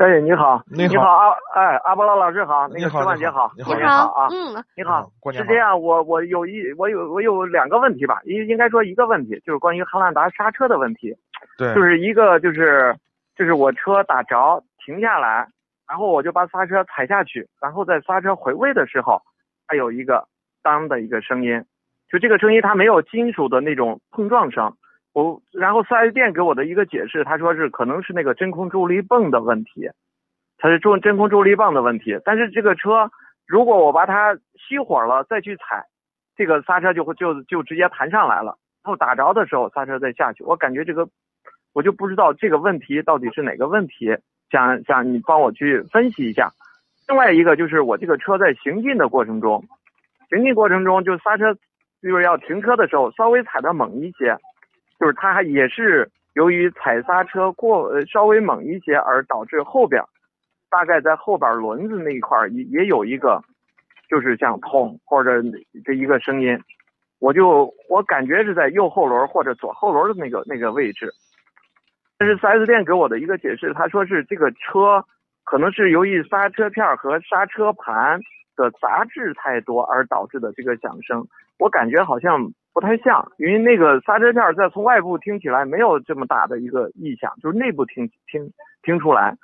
哎，你好，你好。你好，阿哎阿波罗老师好，那个石万杰好，你好。啊，嗯，你好，过年好是这样，我我有一我有我有两个问题吧，应应该说一个问题就是关于汉兰达刹车的问题，对，就是一个就是就是我车打着停下来，然后我就把刹车踩下去，然后在刹车回位的时候，它有一个当的一个声音，就这个声音它没有金属的那种碰撞声。然后四 S 店给我的一个解释，他说是可能是那个真空助力泵的问题，它是中真空助力泵的问题。但是这个车如果我把它熄火了再去踩，这个刹车就会就就直接弹上来了，然后打着的时候刹车再下去，我感觉这个我就不知道这个问题到底是哪个问题，想想你帮我去分析一下。另外一个就是我这个车在行进的过程中，行进过程中就刹车就是要停车的时候稍微踩的猛一些，就是它还也是由于踩刹车过呃稍微猛一些而导致后边大概在后边轮子那一块儿也也有一个就是像痛或者这一个声音，我就我感觉是在右后轮或者左后轮的那个那个位置。但是 4S 店给我的一个解释，他说是这个车可能是由于刹车片和刹车盘的杂质太多而导致的这个响声。我感觉好像不太像，因为那个刹车片在从外部听起来没有这么大的一个异响，就是内部听听听出来。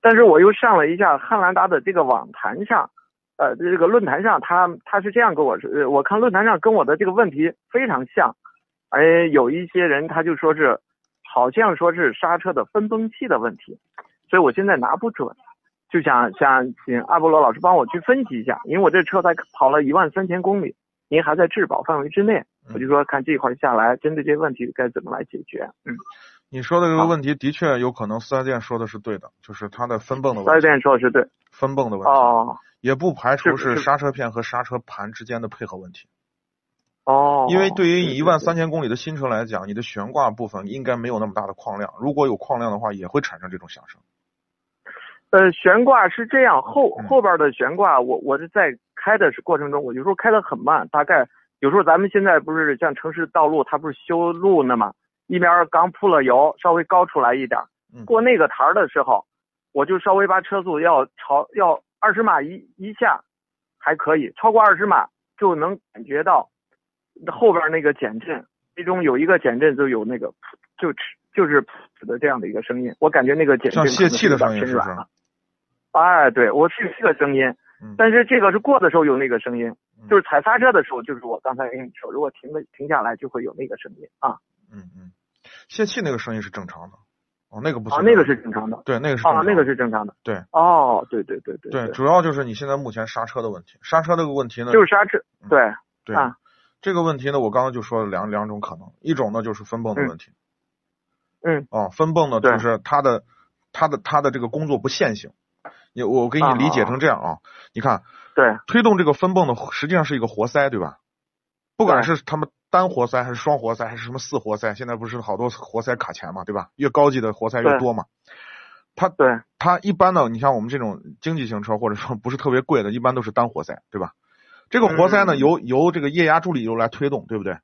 但是我又上了一下汉兰达的这个网坛上，呃，这个论坛上，他他是这样跟我说，我看论坛上跟我的这个问题非常像，哎，有一些人他就说是，好像说是刹车的分泵器的问题，所以我现在拿不准，就想想请阿波罗老师帮我去分析一下，因为我这车才跑了一万三千公里，您还在质保范围之内，我就说看这块下来，针对这些问题该怎么来解决，嗯。你说的这个问题的确有可能四 S 店说的是对的，就是它的分泵的问题四 S 店说的是对，分泵的问题，哦也不排除是刹车片和刹车盘之间的配合问题。哦，因为对于你对一万三千公里的新车来讲，你的悬挂部分应该没有那么大的矿量，如果有矿量的话，也会产生这种响声。呃，悬挂是这样，后嗯后边的悬挂，我我是在开的是过程中，我有时候开的很慢，大概有时候咱们现在不是像城市道路，它不是修路呢嘛，一边刚铺了油，稍微高出来一点过那个台儿的时候，我就稍微把车速要朝要二十码一一下还可以，超过二十码就能感觉到后边那个减震，其中有一个减震就有那个就就是的这样的一个声音，我感觉那个减震像泄气的声音是不是。哎，对，我是这个声音，嗯。但是这个是过的时候有那个声音，嗯。就是踩刹车的时候，就是我刚才跟你说，如果停了停下来就会有那个声音啊。嗯嗯，泄气那个声音是正常的，哦，那个不行，啊，那个是正常的。对，那个是啊那个是正常的，对。哦，对对对对对，主要就是你现在目前刹车的问题，刹车这个问题呢，就是刹车，嗯对，对、啊。这个问题呢，我刚刚就说了两两种可能，一种呢就是分泵的问题，嗯。哦，分泵呢就是它的它的它的这个工作不线性，你我给你理解成这样啊，你看对推动这个分泵的实际上是一个活塞，对吧？不管是他们单活塞还是双活塞还是什么四活塞，现在不是好多活塞卡钳嘛，对吧？越高级的活塞越多嘛。它对它一般呢，你像我们这种经济型车或者说不是特别贵的，一般都是单活塞，对吧？这个活塞呢，嗯由由这个液压助力油来推动，对不对？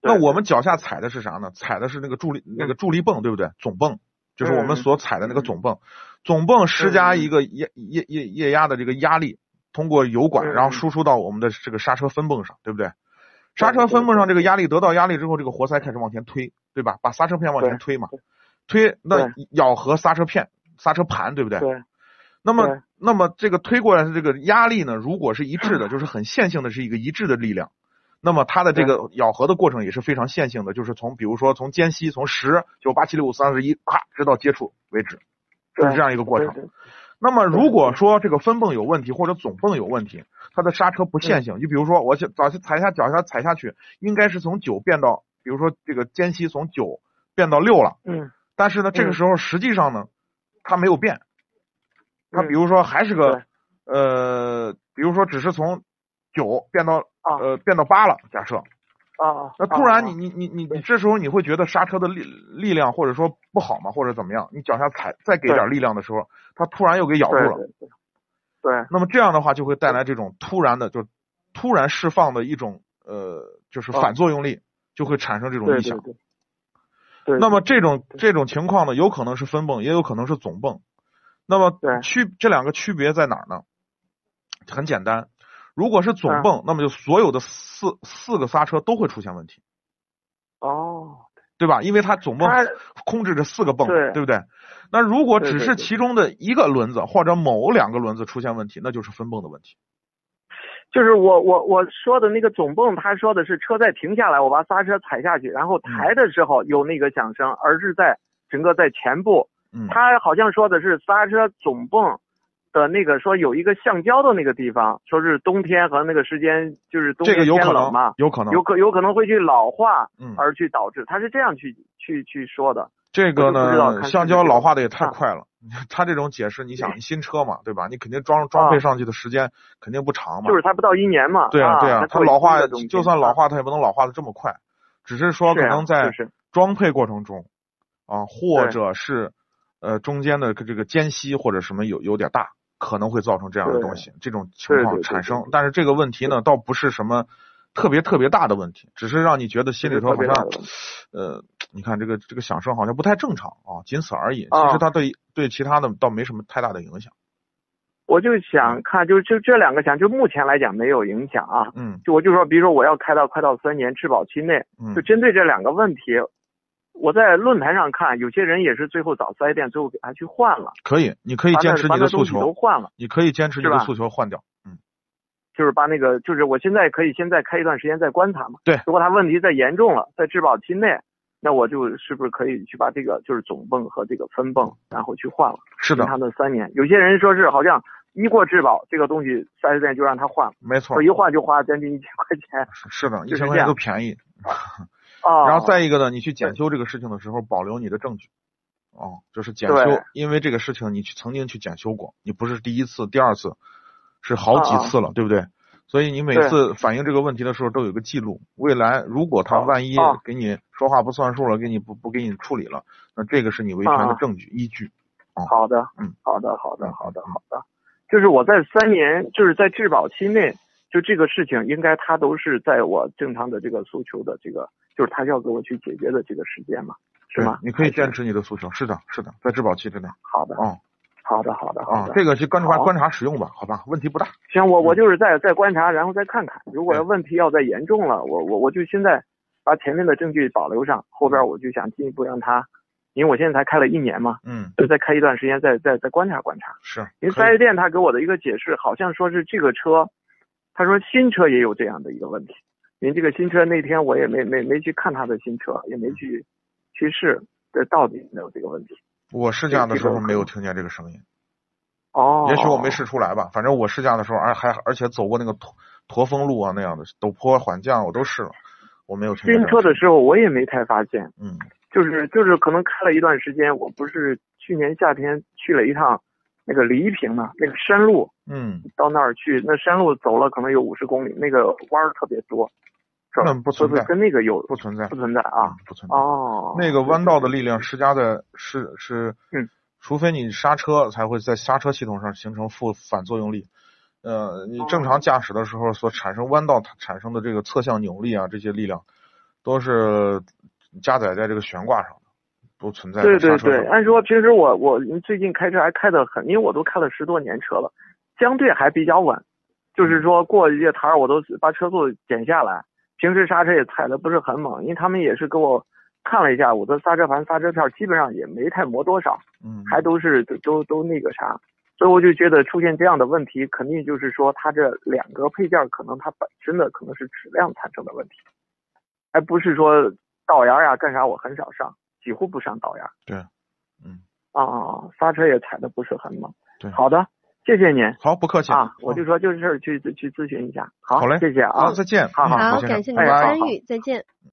那我们脚下踩的是啥呢？踩的是那个助力那个助力泵，对不对？总泵就是我们嗯所踩的那个总泵，总泵施加一个液液液液压的这个压力，通过油管，嗯然后输出到我们的这个刹车分泵上，对不对？刹车分泵上这个压力得到压力之后，这个活塞开始往前推，对吧？把刹车片往前推嘛，推那咬合刹车片、刹车盘，对不对？对。那么，那么这个推过来的这个压力呢，如果是一致的，就是很线性的，是一个一致的力量。那么它的这个咬合的过程也是非常线性的，就是从比如说从间隙从十九八七六五四三十一，咔，直到接触为止，就是这样一个过程。那么如果说这个分泵有问题或者总泵有问题，它的刹车不线性，就比如说我脚脚下踩下脚下踩下去，应该是从九变到，比如说这个间隙从九变到六了，嗯但是呢这个时候实际上呢它没有变，它嗯比如说还是个呃，比如说只是从九变到啊呃变到八了，假设，啊啊，那突然啊你你你你你这时候你会觉得刹车的力力量或者说不好吗？或者怎么样？你脚下踩再给点力量的时候，它突然又给咬住了。对对对对那么这样的话就会带来这种突然的，就突然释放的一种呃，就是啊反作用力，就会产生这种异响。对对对。对，那么这种这种情况呢，有可能是分泵，也有可能是总泵。那么对区这两个区别在哪儿呢？很简单，如果是总嗯泵，那么就所有的四四个刹车都会出现问题，哦，对吧？因为它总泵控制着四个泵，对对不对？那如果只是其中的一个轮子或者某两个轮子出现问题，那就是分泵的问题。就是我我我说的那个总泵，他说的是车在停下来，我把刹车踩下去，然后抬的时候有那个响声，而是在整个在前部，嗯，他好像说的是刹车总泵的那个说有一个橡胶的那个地方，说是冬天和那个时间就是冬这个天有可能天冷嘛，，有可能，有可有可能会去老化，嗯，而去导致，他是这样去去去说的。这个呢，橡胶老化的也太啊快了。他这种解释，你想新车嘛，对吧？你肯定装装配上去的时间肯定不长嘛。就是它不到一年嘛，对啊，对对啊，它老化就算老啊化，它也不能老化的这么快，只是说可能在装配过程中啊，或者是呃中间的这个间隙或者什么有有点大，可能会造成这样的东西，这种情况产生。但是这个问题呢，倒不是什么特别特别大的问题，只是让你觉得心里头好像呃，你看这个这个响声好像不太正常啊，仅此而已。其啊实它对对其他的倒没什么太大的影响。我就想看，就就这两个想，就目前来讲没有影响啊。嗯就我就说，比如说我要开到快到三年质保期内，嗯就针对这两个问题，我在论坛上看，有些人也是最后找四 S 店，最后给他去换了，可以，你可以坚持你的诉求，换了，你可以坚持你的诉求换掉。嗯，就是把那个，就是我现在可以现在开一段时间再观察嘛。对如果他问题再严重了，在质保期内，那我就是不是可以去把这个就是总泵和这个分泵，然后去换了，是的他，们三年。有些人说是好像一过质保，这个东西四 S 店就让他换了，没错说，一换就花将近一千块钱是是的，一就是千块钱都便宜。啊。然后再一个呢，你去检修这个事情的时候，保留你的证据。哦，就是检修，因为这个事情你去曾经去检修过，你不是第一次、第二次，是好几啊次了，对不对？所以你每次反映这个问题的时候都有个记录。未来如果他啊万一啊给你说话不算数了，给你不不给你处理了，那这个是你维权的啊证据依据。好的，嗯，好的，好的，好的，好的。就是我在三年，就是在质保期内，就这个事情，应该他都是在我正常的这个诉求的这个，就是他要给我去解决的这个时间嘛，是吗？你可以坚持你的诉求。是的，是的，在质保期之内。好的，嗯好的，好的，好的。，啊这个去观察观察使用吧，好吧，问题不大。行，我我嗯就是再再观察，然后再看看，如果对问题要再严重了，我我我就现在把前面的证据保留上，后边我就想进一步让他，因为我现在才开了一年嘛，嗯，就再开一段时间，再再再观察观察。是。因为四 S 店他给我的一个解释，好像说是这个车，他说新车也有这样的一个问题。您这个新车那天我也没没没去看他的新车，也没去去试，这到底有没有这个问题？我试驾的时候没有听见这个声音。哦，也许我没试出来吧，反正我试驾的时候，而还而且走过那个驼驼峰路啊那样的陡坡缓降，我都试了，我没有听见新。车的时候我也没太发现，嗯就是就是可能开了一段时间，我不是去年夏天去了一趟那个黎平嘛，那个山路，嗯，到那儿去，那山路走了可能有五十公里，那个弯儿特别多？那不存在跟那个有不存在不存在啊？嗯不存在。哦，那个弯道的力量施加的是是，嗯，除非你刹车才会在刹车系统上形成负反作用力。呃，你正常驾驶的时候所产生弯道产生的这个侧向扭力啊，这些力量都是加载在这个悬挂上的，不存在对对对。按说平时我我最近开车还开得很，因为我都开了十多年车了，相对还比较稳，就是说过一些台儿我都把车速减下来，平时刹车也踩的不是很猛，因为他们也是给我看了一下我的刹车盘、刹车片，基本上也没太磨多少，嗯，还都是都都都那个啥，所以我就觉得出现这样的问题，肯定就是说它这两个配件可能它本身的可能是质量产生的问题，而不是说倒牙呀干啥我很少上，几乎不上倒牙。对，嗯，啊啊啊！刹车也踩的不是很猛。对好的，谢谢您。好，不客气。啊，我就说就是去去咨询一下。好，好嘞。谢谢啊，，再见。好好感谢您的参与，再见。